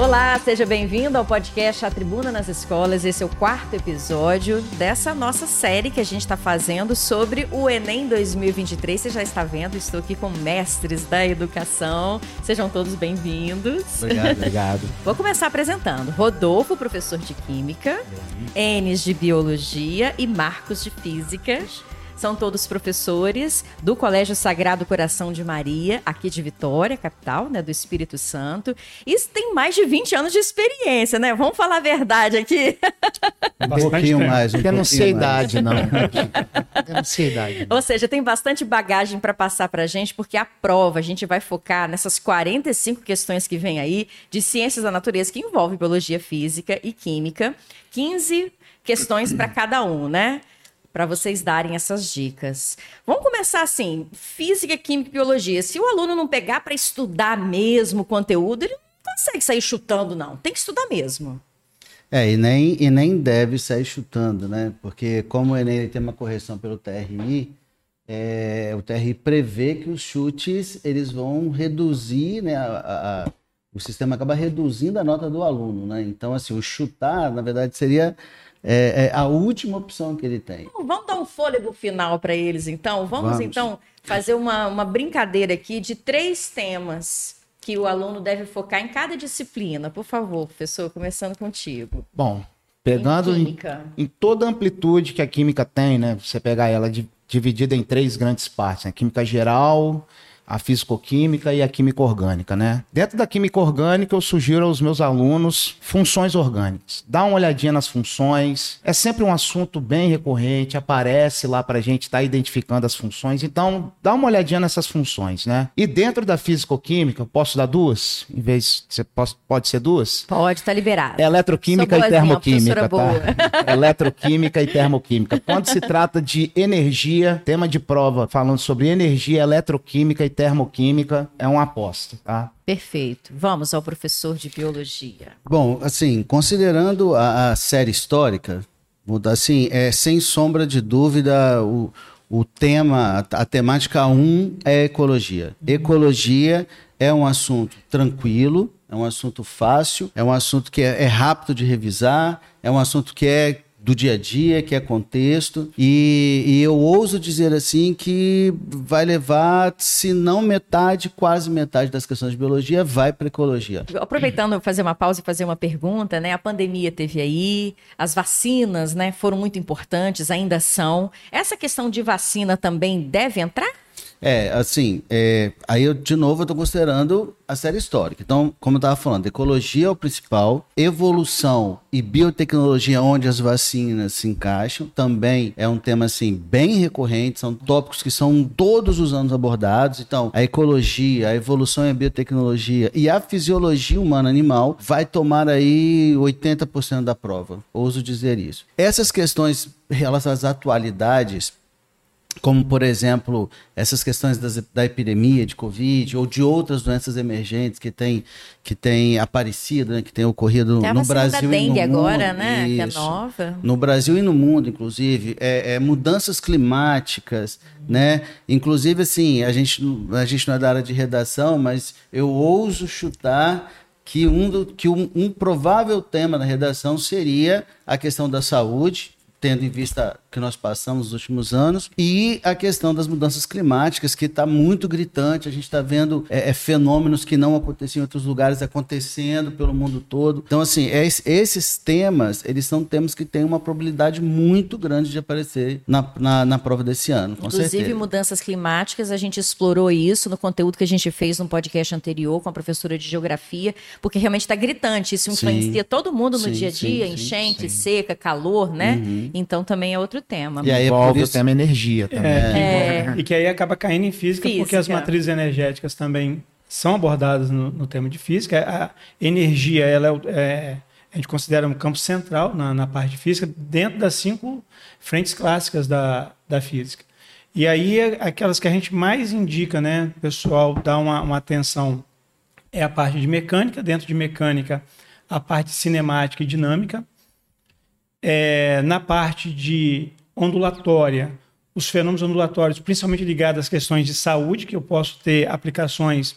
Olá, seja bem-vindo ao podcast A Tribuna nas Escolas. Esse é o quarto episódio dessa nossa série que a gente está fazendo sobre o Enem 2023. Você já está vendo, estou aqui com mestres da educação. Sejam todos bem-vindos. Obrigado, obrigado. Vou começar apresentando. Rodolfo, professor de Química, Enes de Biologia e Marcos de Física. São todos professores do Colégio Sagrado Coração de Maria, aqui de Vitória, capital, né, do Espírito Santo. E tem mais de 20 anos de experiência, né? Vamos falar a verdade aqui. Um pouquinho mais, um Eu não sei mais. idade, não. Eu não sei idade. Ou seja, tem bastante bagagem para passar para a gente, porque a prova a gente vai focar nessas 45 questões que vem aí de ciências da natureza, que envolve biologia física e química. 15 questões para cada um, né? Para vocês darem essas dicas. Vamos começar assim: física, química e biologia. Se o aluno não pegar para estudar mesmo o conteúdo, ele não consegue sair chutando, não. Tem que estudar mesmo. É, e nem, e nem deve sair chutando, né? Porque como o Enem tem uma correção pelo TRI, é, o TRI prevê que os chutes eles vão reduzir, né? a- a- o sistema acaba reduzindo a nota do aluno, né? Então, assim, o chutar, na verdade, seria é, é a última opção que ele tem. Bom, Vamos dar um fôlego final para eles, então. Vamos, Vamos. então, fazer uma, uma brincadeira aqui de três temas que o aluno deve focar em cada disciplina. Por favor, professor, começando contigo. Bom, pegando Em em, em toda a amplitude que a química tem, né? Você pegar ela di- dividida em três grandes partes, né? Química geral, a fisicoquímica e a química orgânica, né? Dentro da química orgânica, eu sugiro aos meus alunos funções orgânicas. Dá uma olhadinha nas funções. É sempre um assunto bem recorrente, aparece lá pra gente estar identificando as funções. Então, dá uma olhadinha nessas funções, né? E dentro da fisicoquímica, eu posso dar duas? Em vez, você pode, pode ser duas? Pode, tá liberado. Eletroquímica Sou e boazinha, termoquímica, tá? Eletroquímica e termoquímica. Quando se trata de energia, tema de prova falando sobre energia, eletroquímica e termoquímica, é uma aposta, tá? Perfeito. Vamos ao professor de biologia. Bom, assim, considerando a, a série histórica, assim, é sem sombra de dúvida o, o tema, a, a temática 1 é ecologia. Ecologia é um assunto tranquilo, é um assunto fácil, é um assunto que é, é rápido de revisar, é um assunto que é do dia a dia, que é contexto, e, e eu ouso dizer assim que vai levar, se não metade, quase metade das questões de biologia vai para ecologia. Aproveitando fazer uma pausa e fazer uma pergunta, né? A pandemia teve aí, as vacinas, né, foram muito importantes, ainda são. Essa questão de vacina também deve entrar? É, assim, é, aí eu, de novo, eu tô considerando a série histórica. Então, como eu tava falando, ecologia é o principal, evolução e biotecnologia, onde as vacinas se encaixam, também é um tema, assim, bem recorrente, são tópicos que são todos os anos abordados. Então, a ecologia, a evolução e a biotecnologia e a fisiologia humana animal vai tomar aí 80% da prova, ouso dizer isso. Essas questões relacionadas às atualidades, como por exemplo essas questões das- da epidemia de covid ou de outras doenças emergentes que têm que tem aparecido, né, que tem ocorrido Tem no Brasil da e no dengue agora, mundo. né? Que é nova. No Brasil e no mundo, inclusive, é, é mudanças climáticas, né? Inclusive, assim, a gente, a gente não é da área de redação, mas eu ouso chutar que um, do- que um, um provável tema da redação seria a questão da saúde, tendo em vista que nós passamos nos últimos anos, e a questão das mudanças climáticas, que está muito gritante. A gente está vendo é, é, fenômenos que não aconteciam em outros lugares acontecendo pelo mundo todo. Então, assim, é es- esses temas, eles são temas que têm uma probabilidade muito grande de aparecer na, na, na prova desse ano, com Inclusive, certeza. mudanças climáticas, a gente explorou isso no conteúdo que a gente fez no podcast anterior com a professora de geografia, porque realmente está gritante, isso Sim. influencia todo mundo no Sim, dia a sim, dia, sim, enchente, sim. seca, calor, né? Uhum. Então também é outro tema. E aí é Envolve isso... o tema energia também. É. E que aí acaba caindo em física, porque as Física. matrizes energéticas também são abordadas no, no tema de física. A energia, ela é, é- a gente considera um campo central na, na parte de física, dentro das cinco frentes clássicas da, da física. E aí, é aquelas que a gente mais indica, né, pessoal dá uma, uma atenção, é a parte de mecânica, dentro de mecânica, a parte cinemática e dinâmica. É, na parte de ondulatória, os fenômenos ondulatórios, principalmente ligados às questões de saúde, que eu posso ter aplicações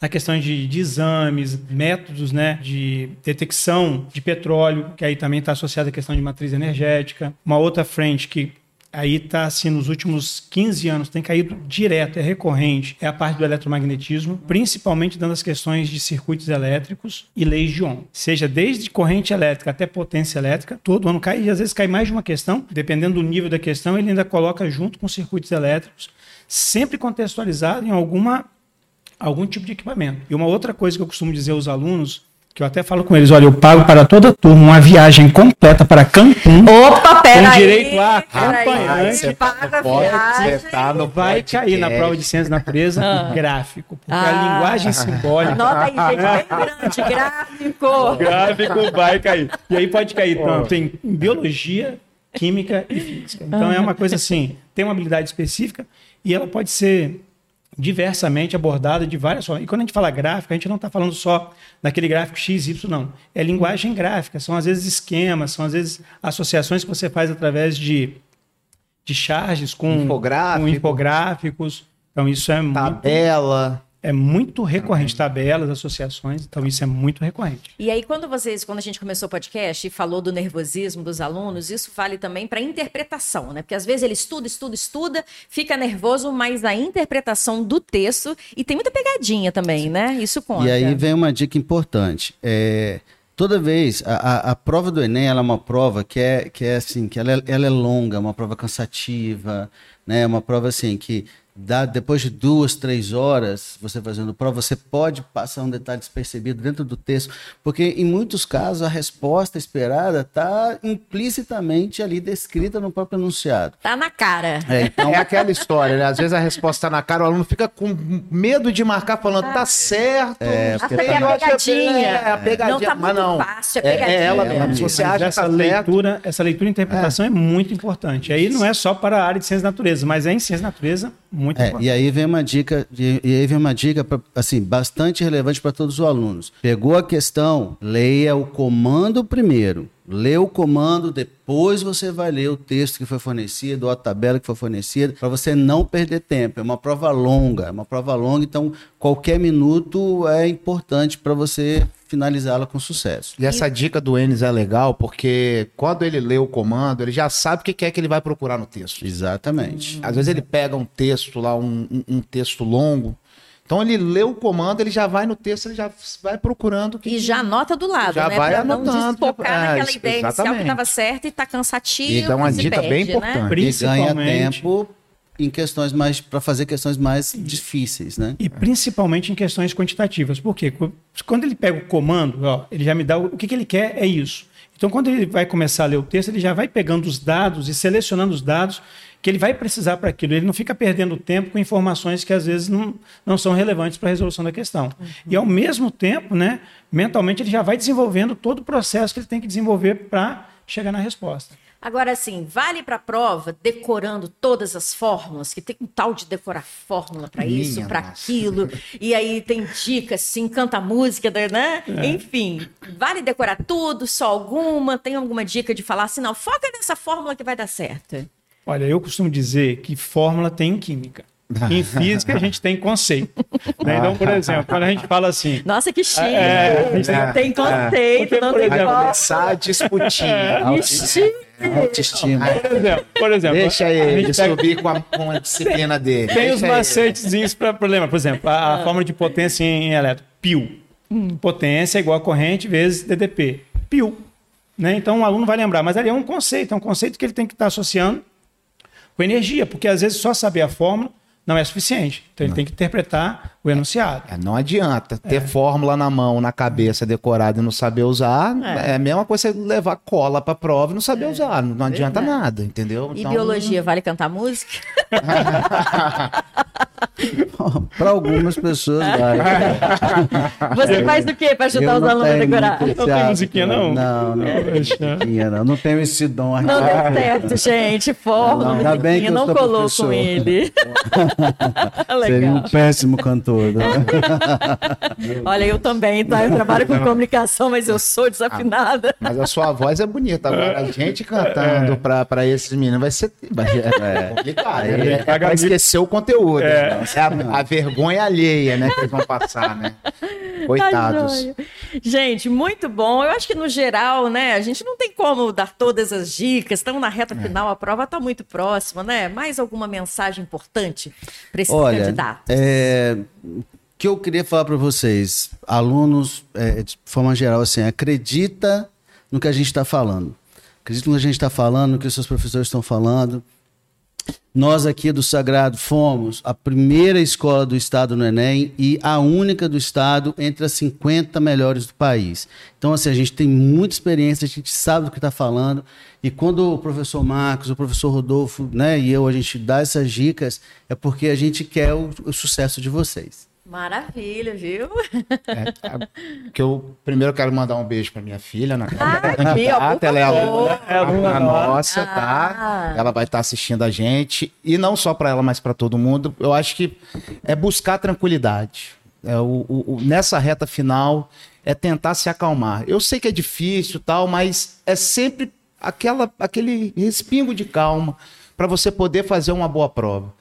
na questão de, de exames, métodos né, de detecção de petróleo, que aí também está associada à questão de matriz energética. Uma outra frente que aí está assim nos últimos 15 anos tem caído direto, é recorrente, é a parte do eletromagnetismo, principalmente dando as questões de circuitos elétricos e leis de Ohm. Seja desde corrente elétrica até potência elétrica, todo ano cai e às vezes cai mais de uma questão, dependendo do nível da questão, ele ainda coloca junto com circuitos elétricos, sempre contextualizado em alguma algum tipo de equipamento. E uma outra coisa que eu costumo dizer aos alunos que eu até falo com eles, olha, eu pago para toda a turma uma viagem completa para Cancún. Opa, pera Com aí. direito a acompanhante. você paga viagem. sentar no Vai cair na prova de ciência da natureza Ah. gráfico, porque Ah. a linguagem simbólica Anota aí, gente, bem grande, gráfico. gráfico vai cair. E aí pode cair tanto em biologia, química e física. Então é uma coisa assim, tem uma habilidade específica e ela pode ser diversamente abordada de várias formas. E quando a gente fala gráfica, a gente não está falando só daquele gráfico X, Y, não. É linguagem gráfica, são às vezes esquemas, são às vezes associações que você faz através de, de charges com, Infográfico. com infográficos. Então isso é muito, Tabela. É muito recorrente, tabelas, associações, então isso é muito recorrente. E aí, quando vocês, quando a gente começou o podcast e falou do nervosismo dos alunos, isso vale também para interpretação, né? Porque às vezes ele estuda, estuda, estuda, fica nervoso, mas a interpretação do texto e tem muita pegadinha também, né? Isso conta. E aí vem uma dica importante. É, toda vez, a, a- a prova do Enem ela é uma prova que é, que é assim, que ela é, ela é longa, é uma prova cansativa, né? É uma prova assim que dá, depois de duas, três horas você fazendo prova, você pode passar um detalhe despercebido dentro do texto, porque em muitos casos a resposta esperada está implicitamente ali descrita no próprio enunciado. Tá na cara. É, então, É aquela história, né? Às vezes a resposta tá na cara, o aluno fica com medo de marcar, falando, tá certo. É, aí é a pegadinha. É, a pegadinha. Não tá mas não. fácil, é é, pegadinha. é ela É, mesmo. Se você acha que essa tá certo, leitura, essa leitura e interpretação é. muito importante. Aí não é só para a área de ciência da natureza, mas é em ciência da natureza muito É, importante. e aí vem uma dica, e e aí vem uma dica pra- assim, bastante relevante para todos os alunos. Pegou a questão, leia o comando primeiro. Lê o comando, depois você vai ler o texto que foi fornecido, ou a tabela que foi fornecida, para você não perder tempo. É uma prova longa, é uma prova longa, então qualquer minuto é importante para você finalizá-la com sucesso. E essa dica do Enes é legal porque quando ele lê o comando, ele já sabe o que é que ele vai procurar no texto. Exatamente. Às vezes ele pega um texto lá, um- um texto longo. Então ele lê o comando, ele já vai no texto, ele já vai procurando o que. E já anota do lado, Já né? vai pra não anotando, desfocar é, naquela ideia inicial que exatamente. estava certa e tá cansativo. E dá uma dica bem perde, importante. Né? E ganha Principalmente- tempo em questões mais para fazer questões mais difíceis, né? E principalmente em questões quantitativas. Por quê? Quando ele pega o comando, ó, ele já me dá o, o que, que ele quer é isso. Então, quando ele vai começar a ler o texto, ele já vai pegando os dados e selecionando os dados que ele vai precisar para aquilo. Ele não fica perdendo tempo com informações que às vezes não, não são relevantes para a resolução da questão. E ao mesmo tempo, né, mentalmente, ele já vai desenvolvendo todo o processo que ele tem que desenvolver para chegar na resposta. Agora, assim, vale para a prova decorando todas as fórmulas, que tem um tal de decorar fórmula para isso, para aquilo, e aí tem dicas, se canta a música, né? Enfim, vale decorar tudo, só alguma? Tem alguma dica de falar assim, não, foca nessa fórmula que vai dar certo? Olha, eu costumo dizer que fórmula tem em química. Em física, a gente tem conceito. né? Então, por exemplo, quando a gente fala assim, Nossa, que chique! É, é, tem conceito, Porque, não por tem exemplo, começar a discutir. Chique! Autoestima. por exemplo, por exemplo Deixa ele subir com a, com a disciplina dele. Tem os Deixa ele. macetezinhos para problema. Por exemplo, a, a fórmula de potência em elétron, π. Potência é igual a corrente vezes DDP. π. Né? Então o aluno vai lembrar, mas ali é um conceito, é um conceito que ele tem que estar associando com energia, porque às vezes só saber a fórmula não é suficiente. Então ele tem que interpretar o enunciado. É, não adianta ter fórmula na mão, na cabeça, decorada e não saber usar. É, a mesma coisa você levar cola pra prova e não saber usar. Não, não adianta nada, entendeu? E Então, biologia, vale cantar música? Para algumas pessoas, vai. Você faz o quê para ajudar os não alunos a decorar? Não tem musiquinha, hábito, não? Não, não. Poxa. musiquinha, não. Não tenho esse dom Não aqui. deu certo, gente. Fórmula, Não, ainda bem que musiquinha, eu não sou colou professor. com ele. Seria um Legal. péssimo cantor. Né? Olha, eu também, tá? Eu trabalho com comunicação, mas eu sou desafinada. Mas a sua voz é bonita. Agora, a gente cantando pra, pra esses meninos vai ser vai, é, complicado. É. É, é pra esquecer o conteúdo. É, É a, a vergonha alheia, né? Que eles vão passar, né? Coitados. Tá gente, muito bom. Eu acho que no geral, né, a gente não tem como dar todas as dicas. Estamos na reta final, a prova está muito próxima, né? Mais alguma mensagem importante para esse Olha, candidato? é, o que eu queria falar para vocês, alunos, é, de forma geral, assim, acredita no que a gente está falando. Acredita no que a gente está falando, no que os seus professores estão falando. Nós aqui do Sagrado fomos a primeira escola do estado no Enem e a única do estado entre as 50 melhores do país. Então, assim, a gente tem muita experiência, a gente sabe do que está falando. E quando o professor Marcos, o professor Rodolfo né, e eu, a gente dá essas dicas, é porque a gente quer o, o sucesso de vocês. Maravilha, viu? É, a- que eu primeiro quero mandar um beijo pra minha filha, na Ah, candidata, Bia, por ela é aluna, É aluna aluna nossa, Ah. tá? Ela vai estar assistindo a gente e não só pra ela, mas pra todo mundo. Eu acho que é buscar tranquilidade. É o, o- o- nessa reta final é tentar se acalmar. Eu sei que é difícil, tal, mas é sempre aquela aquele respingo de calma para você poder fazer uma boa prova.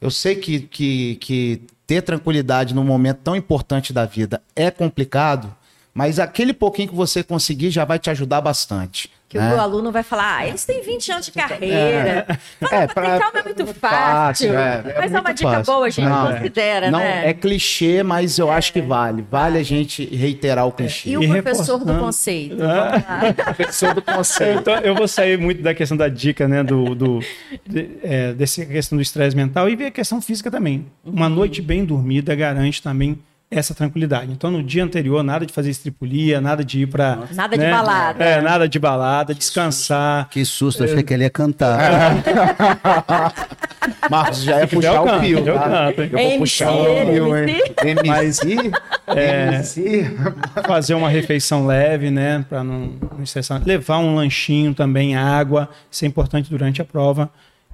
Eu sei que, que, que ter tranquilidade num momento tão importante da vida é complicado, mas aquele pouquinho que você conseguir já vai te ajudar bastante. Que né? o aluno vai falar, ah, eles têm 20 anos de carreira. Fala, É, pra- calma, é muito fácil. é, é mas é uma muito dica fácil. boa, a gente Não, considera, Não, né? é clichê, mas eu acho que vale. Vale a gente reiterar o clichê. E o E professor do conceito? Ah. Vamos lá. Professor do conceito. Então, eu vou sair muito da questão da dica, né? Do, do, de, é, dessa questão do estresse mental e ver a questão física também. Uma noite bem dormida garante também essa tranquilidade. Então, no dia anterior, nada de fazer estripulia, nada de ir para. Nada de balada. É, nada de balada, descansar. Que susto, eu achei que ele ia cantar. Marcos já ia puxar eu o canto, fio. eu canto? Eu vou MC, puxar o fio, hein? MC? É. MC? fazer uma refeição leve, né, para não, não estressar. Levar um lanchinho também, água, isso é importante durante a prova.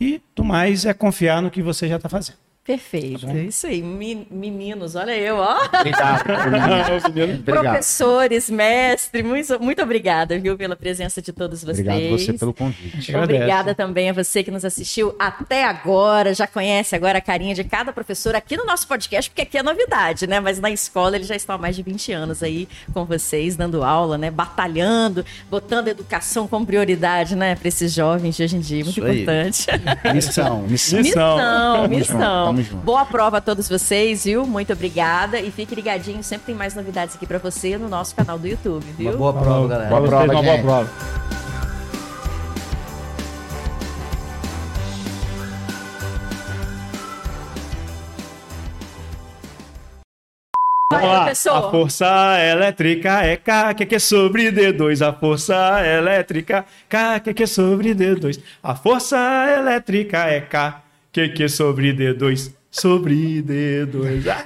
E do mais é confiar no que você já está fazendo. Perfeito. Isso aí, Me- meninos, olha eu, ó. Obrigado. Obrigado. Professores, mestre, muito, muito obrigada, viu, pela presença de todos vocês. Obrigado você pelo convite. Obrigada também a você que nos assistiu até agora, já conhece agora a carinha de cada professor aqui no nosso podcast, porque aqui é novidade, né? Mas na escola ele já está há mais de 20 anos aí com vocês, dando aula, né? Batalhando, botando educação como prioridade, né? Para esses jovens de hoje em dia, muito Isso aí. importante. Missão, missão. Missão. Missão, missão. Junto, tamo junto. Boa prova a todos vocês, viu? Muito obrigada. E fique ligadinho, sempre tem mais novidades aqui pra você no nosso canal do YouTube, viu? Uma boa prova, galera. Pra vocês, prova, uma boa gente. prova. Vamos lá. A força elétrica é K, que é sobre D2. A força elétrica K, que que é sobre D2. A força elétrica é K, que que é sobre D2. Sobre D2. Ah,